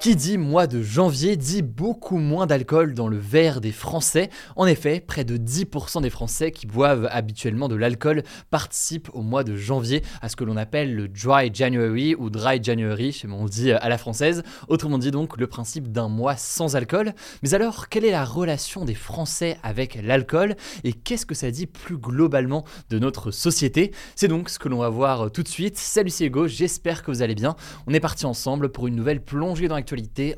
Qui dit mois de janvier dit beaucoup moins d'alcool dans le verre des Français. En effet, près de 10% des Français qui boivent habituellement de l'alcool participent au mois de janvier à ce que l'on appelle le Dry January ou Dry January, on dit à la française. Autrement dit donc le principe d'un mois sans alcool. Mais alors, quelle est la relation des Français avec l'alcool et qu'est-ce que ça dit plus globalement de notre société? C'est donc ce que l'on va voir tout de suite. Salut c'est Hugo, j'espère que vous allez bien. On est parti ensemble pour une nouvelle plongée dans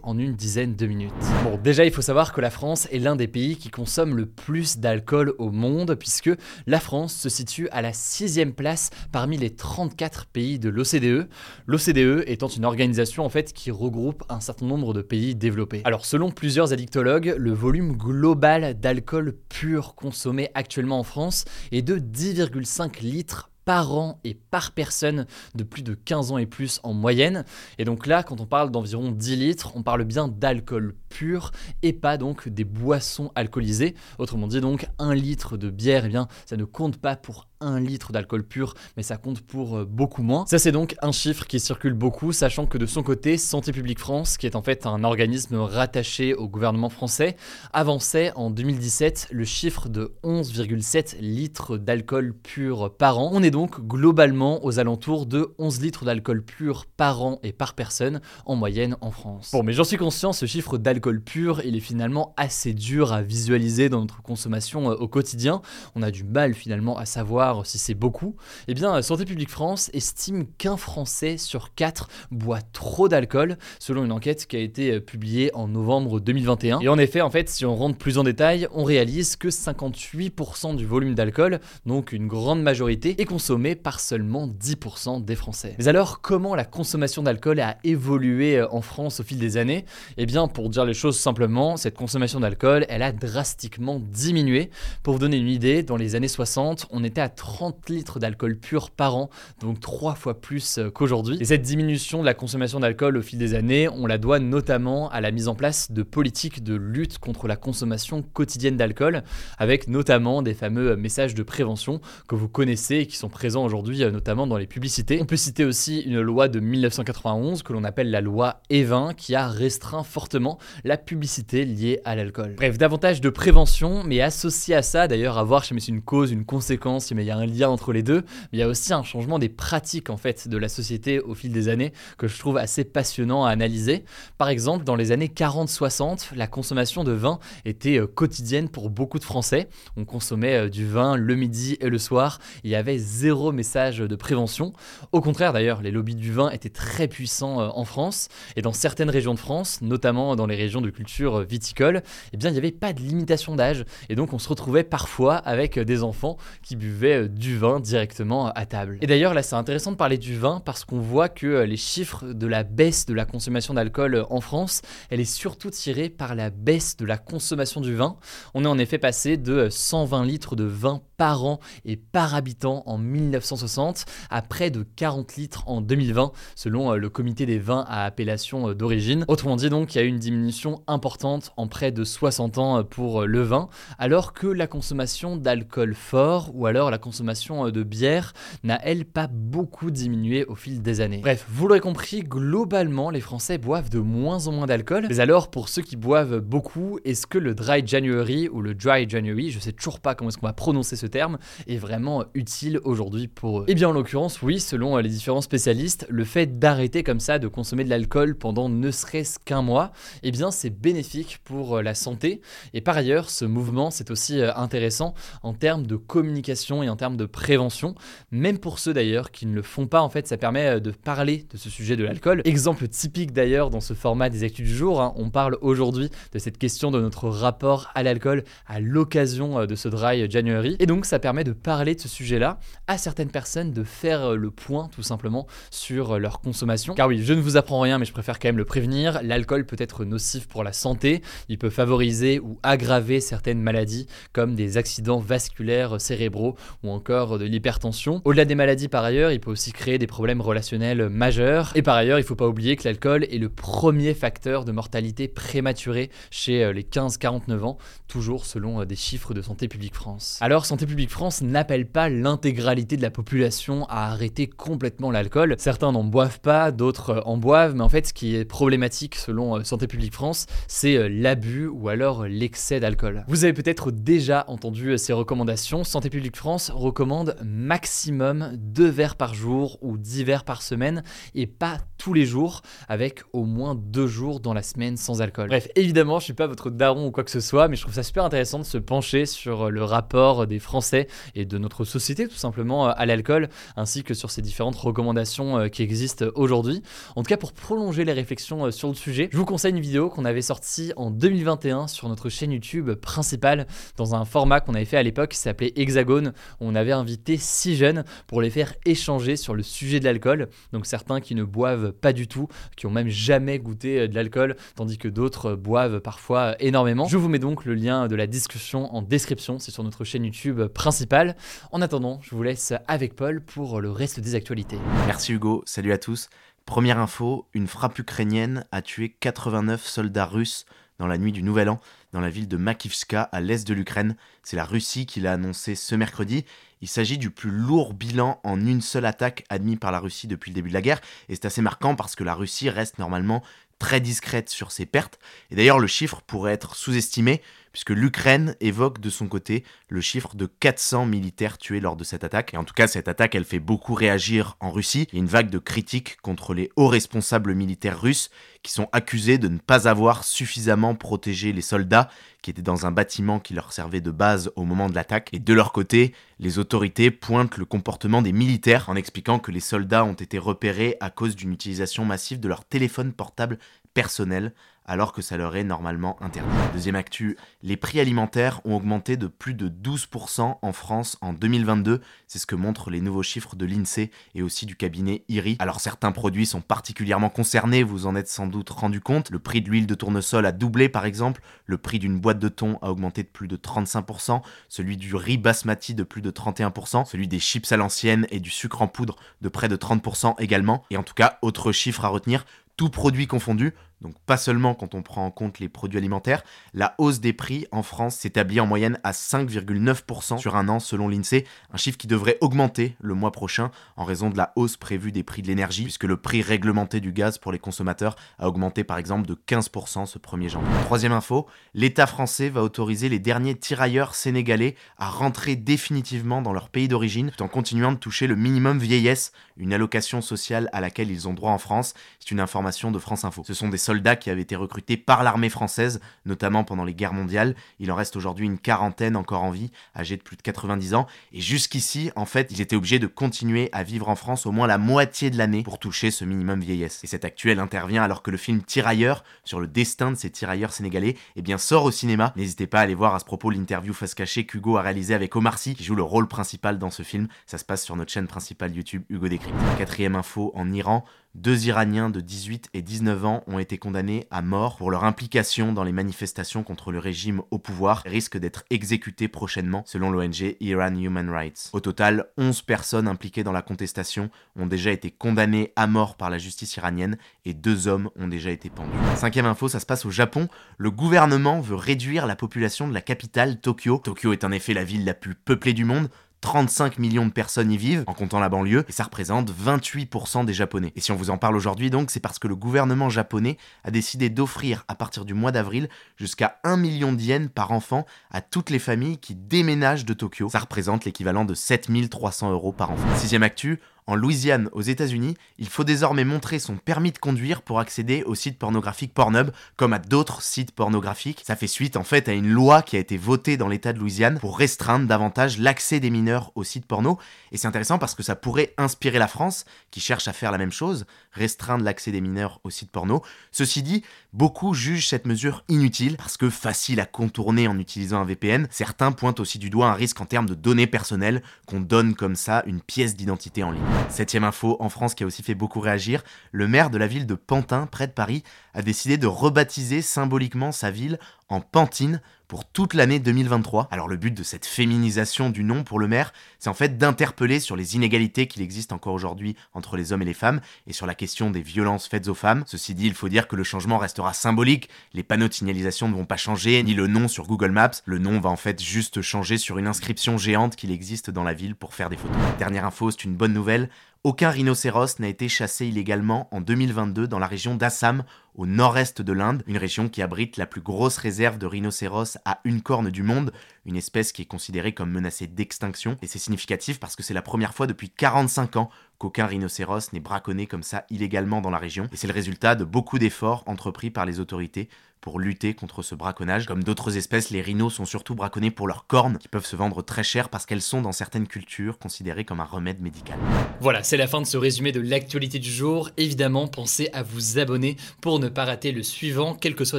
en une dizaine de minutes. Bon, déjà, il faut savoir que la France est l'un des pays qui consomme le plus d'alcool au monde, puisque la France se situe à la sixième place parmi les 34 pays de l'OCDE. L'OCDE étant une organisation en fait qui regroupe un certain nombre de pays développés. Alors, selon plusieurs addictologues, le volume global d'alcool pur consommé actuellement en France est de 10,5 litres par an et par personne de plus de 15 ans et plus en moyenne. Et donc là, quand on parle d'environ 10 litres, on parle bien d'alcool pur et pas donc des boissons alcoolisées. Autrement dit donc, un litre de bière, eh bien, ça ne compte pas pour un litre d'alcool pur, mais ça compte pour euh, beaucoup moins. Ça c'est donc un chiffre qui circule beaucoup, sachant que de son côté, Santé publique France, qui est en fait un organisme rattaché au gouvernement français, avançait en 2017 le chiffre de 11,7 litres d'alcool pur par an. On est donc globalement aux alentours de 11 litres d'alcool pur par an et par personne en moyenne en France. Bon, mais j'en suis conscient, ce chiffre d'alcool pur, il est finalement assez dur à visualiser dans notre consommation euh, au quotidien. On a du mal finalement à savoir si c'est beaucoup, eh bien Santé publique France estime qu'un Français sur quatre boit trop d'alcool, selon une enquête qui a été euh, publiée en novembre 2021. Et en effet, en fait, si on rentre plus en détail, on réalise que 58% du volume d'alcool, donc une grande majorité, est consommé par seulement 10% des Français. Mais alors, comment la consommation d'alcool a évolué euh, en France au fil des années? Eh bien, pour dire les choses simplement, cette consommation d'alcool, elle a drastiquement diminué. Pour vous donner une idée, dans les années 60, on était à 30 litres d'alcool pur par an, donc trois fois plus euh, qu'aujourd'hui. Et cette diminution de la consommation d'alcool au fil des années, on la doit notamment à la mise en place de politiques de lutte contre la consommation quotidienne d'alcool, avec notamment des fameux messages de prévention que vous connaissez et qui sont présents aujourd'hui euh, notamment dans les publicités. On peut citer aussi une loi de 1991 que l'on appelle la loi E20 qui a restreint fortement la publicité liée à l'alcool. Bref, davantage de prévention, mais associé à ça, d'ailleurs, à voir si c'est une cause, une conséquence, si il y a un lien entre les deux, mais il y a aussi un changement des pratiques en fait de la société au fil des années que je trouve assez passionnant à analyser. Par exemple, dans les années 40-60, la consommation de vin était euh, quotidienne pour beaucoup de Français. On consommait euh, du vin le midi et le soir. Il y avait zéro message de prévention. Au contraire d'ailleurs, les lobbies du vin étaient très puissants euh, en France et dans certaines régions de France, notamment dans les régions de culture viticole, eh bien il n'y avait pas de limitation d'âge et donc on se retrouvait parfois avec des enfants qui buvaient euh, du vin directement à table. Et d'ailleurs, là, c'est intéressant de parler du vin parce qu'on voit que euh, les chiffres de la baisse de la consommation d'alcool euh, en France, elle est surtout tirée par la baisse de la consommation du vin. On est en effet passé de 120 litres de vin par an et par habitant en 1960 à près de 40 litres en 2020 selon le comité des vins à appellation d'origine. Autrement dit donc, il y a eu une diminution importante en près de 60 ans pour le vin alors que la consommation d'alcool fort ou alors la consommation euh, de bière n'a elle pas beaucoup diminué au fil des années. Bref, vous l'aurez compris, globalement les Français boivent de moins en moins d'alcool. Mais alors pour ceux qui boivent beaucoup, est-ce que le dry January ou le dry January, je sais toujours pas comment est-ce qu'on va prononcer ce terme, est vraiment utile aujourd'hui? Aujourd'hui pour eux. Et bien en l'occurrence, oui, selon les différents spécialistes, le fait d'arrêter comme ça de consommer de l'alcool pendant ne serait-ce qu'un mois, eh bien c'est bénéfique pour la santé. Et par ailleurs, ce mouvement, c'est aussi intéressant en termes de communication et en termes de prévention, même pour ceux d'ailleurs qui ne le font pas, en fait, ça permet de parler de ce sujet de l'alcool. Exemple typique d'ailleurs dans ce format des actus du jour, hein, on parle aujourd'hui de cette question de notre rapport à l'alcool à l'occasion de ce dry January. Et donc ça permet de parler de ce sujet-là à certaines personnes, de faire le point tout simplement sur leur consommation. Car oui, je ne vous apprends rien, mais je préfère quand même le prévenir, l'alcool peut être nocif pour la santé, il peut favoriser ou aggraver certaines maladies comme des accidents vasculaires cérébraux ou encore de l'hypertension. Au-delà des maladies par ailleurs, il peut aussi créer des problèmes relationnels majeurs. Et par ailleurs, il ne faut pas oublier que l'alcool est le premier facteur de mortalité prématurée chez euh, les 15-49 ans, toujours selon euh, des chiffres de Santé publique France. Alors Santé publique France n'appelle pas l'intégralité de la population à arrêter complètement l'alcool. Certains n'en boivent pas, d'autres euh, en boivent, mais en fait ce qui est problématique selon Santé publique France, c'est l'abus ou alors l'excès d'alcool. Vous avez peut-être déjà entendu ces recommandations. Santé publique France recommande maximum 2 verres par jour ou 10 verres par semaine et pas tous les jours avec au moins 2 jours dans la semaine sans alcool. Bref, évidemment, je suis pas votre daron ou quoi que ce soit, mais je trouve ça super intéressant de se pencher sur le rapport des Français et de notre société tout simplement à l'alcool, ainsi que sur ces différentes recommandations euh, qui existent aujourd'hui. En tout cas, pour prolonger les réflexions euh, sur le sujet, je vous conseille une vidéo qu'on avait sortie en 2021 sur notre chaîne YouTube principale dans un format qu'on avait fait à l'époque qui s'appelait Hexagone. On avait invité six jeunes pour les faire échanger sur le sujet de l'alcool. Donc certains qui ne boivent pas du tout, qui ont même jamais goûté euh, de l'alcool, tandis que d'autres boivent parfois énormément. Je vous mets donc le lien de la discussion en description, c'est sur notre chaîne YouTube principale. En attendant, je vous laisse avec Paul pour le reste des actualités. Merci Hugo, salut à tous. Première info, une frappe ukrainienne a tué 89 soldats russes dans la nuit du Nouvel An dans la ville de Makivska à l'est de l'Ukraine. C'est la Russie qui l'a annoncé ce mercredi. Il s'agit du plus lourd bilan en une seule attaque admis par la Russie depuis le début de la guerre et c'est assez marquant parce que la Russie reste normalement très discrète sur ses pertes. Et d'ailleurs, le chiffre pourrait être sous-estimé, puisque l'Ukraine évoque de son côté le chiffre de 400 militaires tués lors de cette attaque. Et en tout cas, cette attaque, elle fait beaucoup réagir en Russie. Une vague de critiques contre les hauts responsables militaires russes qui sont accusés de ne pas avoir suffisamment protégé les soldats qui étaient dans un bâtiment qui leur servait de base au moment de l'attaque. Et de leur côté, les autorités pointent le comportement des militaires en expliquant que les soldats ont été repérés à cause d'une utilisation massive de leur téléphone portable personnel alors que ça leur est normalement interdit. Deuxième actu, les prix alimentaires ont augmenté de plus de 12% en France en 2022, c'est ce que montrent les nouveaux chiffres de l'INSEE et aussi du cabinet IRI. Alors certains produits sont particulièrement concernés, vous en êtes sans doute rendu compte, le prix de l'huile de tournesol a doublé par exemple, le prix d'une boîte de thon a augmenté de plus de 35%, celui du riz basmati de plus de 31%, celui des chips à l'ancienne et du sucre en poudre de près de 30% également, et en tout cas, autre chiffre à retenir, tout produit confondu, donc pas seulement quand on prend en compte les produits alimentaires, la hausse des prix en France s'établit en moyenne à 5,9% sur un an selon l'INSEE, un chiffre qui devrait augmenter le mois prochain en raison de la hausse prévue des prix de l'énergie, puisque le prix réglementé du gaz pour les consommateurs a augmenté par exemple de 15% ce 1er janvier. Troisième info, l'État français va autoriser les derniers tirailleurs sénégalais à rentrer définitivement dans leur pays d'origine tout en continuant de toucher le minimum vieillesse, une allocation sociale à laquelle ils ont droit en France. C'est une information de France Info. Ce sont des soldats qui avaient été recrutés par l'armée française, notamment pendant les guerres mondiales. Il en reste aujourd'hui une quarantaine encore en vie, âgés de plus de 90 ans. Et jusqu'ici, en fait, ils étaient obligés de continuer à vivre en France au moins la moitié de l'année pour toucher ce minimum vieillesse. Et cet actuel intervient alors que le film Tirailleurs, sur le destin de ces tirailleurs sénégalais, eh bien, sort au cinéma. N'hésitez pas à aller voir à ce propos l'interview face cachée qu'Hugo a réalisé avec Omar Sy, qui joue le rôle principal dans ce film. Ça se passe sur notre chaîne principale YouTube Hugo Décrypte. Quatrième info, en Iran, deux Iraniens de 18 et 19 ans ont été condamnés à mort pour leur implication dans les manifestations contre le régime au pouvoir et risquent d'être exécutés prochainement selon l'ONG Iran Human Rights. Au total, 11 personnes impliquées dans la contestation ont déjà été condamnées à mort par la justice iranienne et deux hommes ont déjà été pendus. Cinquième info, ça se passe au Japon. Le gouvernement veut réduire la population de la capitale Tokyo. Tokyo est en effet la ville la plus peuplée du monde, 35 millions de personnes y vivent, en comptant la banlieue, et ça représente 28% des Japonais. Et si on vous en parle aujourd'hui, donc, c'est parce que le gouvernement japonais a décidé d'offrir à partir du mois d'avril jusqu'à 1 million de yens par enfant à toutes les familles qui déménagent de Tokyo. Ça représente l'équivalent de 7300 euros par enfant. Sixième actu, en Louisiane, aux États-Unis, il faut désormais montrer son permis de conduire pour accéder au site pornographique Pornhub, comme à d'autres sites pornographiques. Ça fait suite en fait à une loi qui a été votée dans l'État de Louisiane pour restreindre davantage l'accès des mineurs aux sites porno. Et c'est intéressant parce que ça pourrait inspirer la France, qui cherche à faire la même chose, restreindre l'accès des mineurs aux sites porno. Ceci dit, beaucoup jugent cette mesure inutile parce que facile à contourner en utilisant un VPN. Certains pointent aussi du doigt un risque en termes de données personnelles qu'on donne comme ça une pièce d'identité en ligne. Septième info, en France qui a aussi fait beaucoup réagir, le maire de la ville de Pantin, près de Paris, a décidé de rebaptiser symboliquement sa ville en Pantine pour toute l'année 2023. Alors le but de cette féminisation du nom pour le maire, c'est en fait d'interpeller sur les inégalités qu'il existe encore aujourd'hui entre les hommes et les femmes et sur la question des violences faites aux femmes. Ceci dit, il faut dire que le changement restera symbolique, les panneaux de signalisation ne vont pas changer, ni le nom sur Google Maps, le nom va en fait juste changer sur une inscription géante qu'il existe dans la ville pour faire des photos. Dernière info, c'est une bonne nouvelle, aucun rhinocéros n'a été chassé illégalement en 2022 dans la région d'Assam, au nord-est de l'Inde, une région qui abrite la plus grosse réserve de rhinocéros à une corne du monde, une espèce qui est considérée comme menacée d'extinction. Et c'est significatif parce que c'est la première fois depuis 45 ans qu'aucun rhinocéros n'est braconné comme ça illégalement dans la région. Et c'est le résultat de beaucoup d'efforts entrepris par les autorités pour lutter contre ce braconnage. Comme d'autres espèces, les rhinos sont surtout braconnés pour leurs cornes, qui peuvent se vendre très cher parce qu'elles sont dans certaines cultures considérées comme un remède médical. Voilà, c'est la fin de ce résumé de l'actualité du jour. Évidemment, pensez à vous abonner pour ne pas rater le suivant, quelle que soit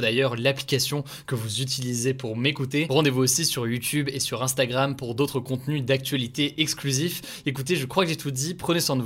d'ailleurs l'application que vous utilisez pour m'écouter. Rendez-vous aussi sur YouTube et sur Instagram pour d'autres contenus d'actualité exclusifs. Écoutez, je crois que j'ai tout dit, prenez soin de